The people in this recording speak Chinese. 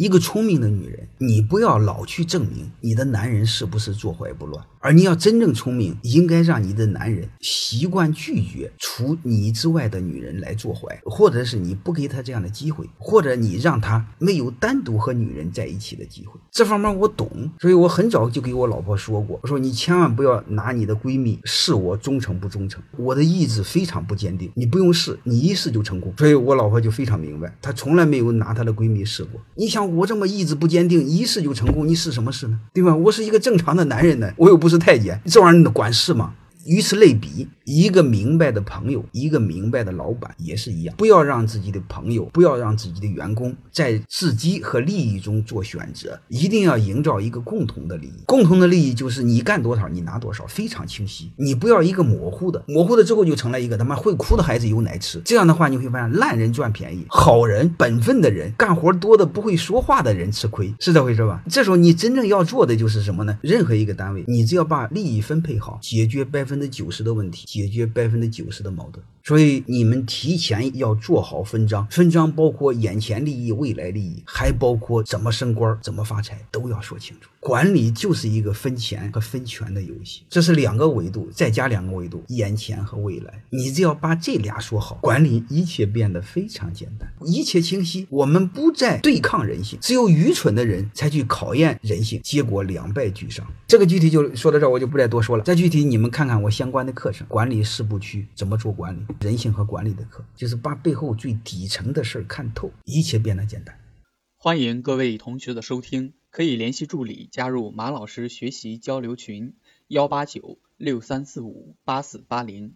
一个聪明的女人，你不要老去证明你的男人是不是坐怀不乱，而你要真正聪明，应该让你的男人习惯拒绝除你之外的女人来坐怀，或者是你不给他这样的机会，或者你让他没有单独和女人在一起的机会。这方面我懂，所以我很早就给我老婆说过，我说你千万不要拿你的闺蜜试我忠诚不忠诚，我的意志非常不坚定，你不用试，你一试就成功。所以我老婆就非常明白，她从来没有拿她的闺蜜试过。你想。我这么意志不坚定，一试就成功，你试什么试呢？对吧？我是一个正常的男人呢，我又不是太监，这玩意儿你管事吗？与此类比，一个明白的朋友，一个明白的老板也是一样。不要让自己的朋友，不要让自己的员工在自己和利益中做选择，一定要营造一个共同的利益。共同的利益就是你干多少，你拿多少，非常清晰。你不要一个模糊的，模糊的之后就成了一个他妈会哭的孩子有奶吃。这样的话，你会发现烂人赚便宜，好人、本分的人、干活多的不会说话的人吃亏，是这回事吧？这时候你真正要做的就是什么呢？任何一个单位，你只要把利益分配好，解决百分之九十的问题，解决百分之九十的矛盾。所以你们提前要做好分章，分章包括眼前利益、未来利益，还包括怎么升官、怎么发财，都要说清楚。管理就是一个分钱和分权的游戏，这是两个维度，再加两个维度，眼前和未来。你只要把这俩说好，管理一切变得非常简单，一切清晰。我们不再对抗人性，只有愚蠢的人才去考验人性，结果两败俱伤。这个具体就说到这儿，我就不再多说了。再具体，你们看看我相关的课程，管理四部曲怎么做管理。人性和管理的课，就是把背后最底层的事儿看透，一切变得简单。欢迎各位同学的收听，可以联系助理加入马老师学习交流群：幺八九六三四五八四八零。